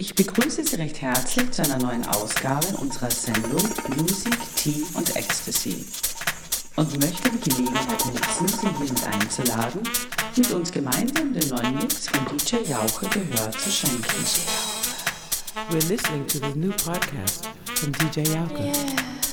Ich begrüße Sie recht herzlich zu einer neuen Ausgabe unserer Sendung Music, Tea und Ecstasy und möchte die Gelegenheit nutzen, Sie hiermit einzuladen, mit uns gemeinsam den neuen Mix von DJ Jauche Gehör zu schenken. We're listening to the new podcast from DJ Jauche. Yeah.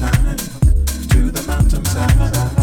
mountainside, to the mountainside.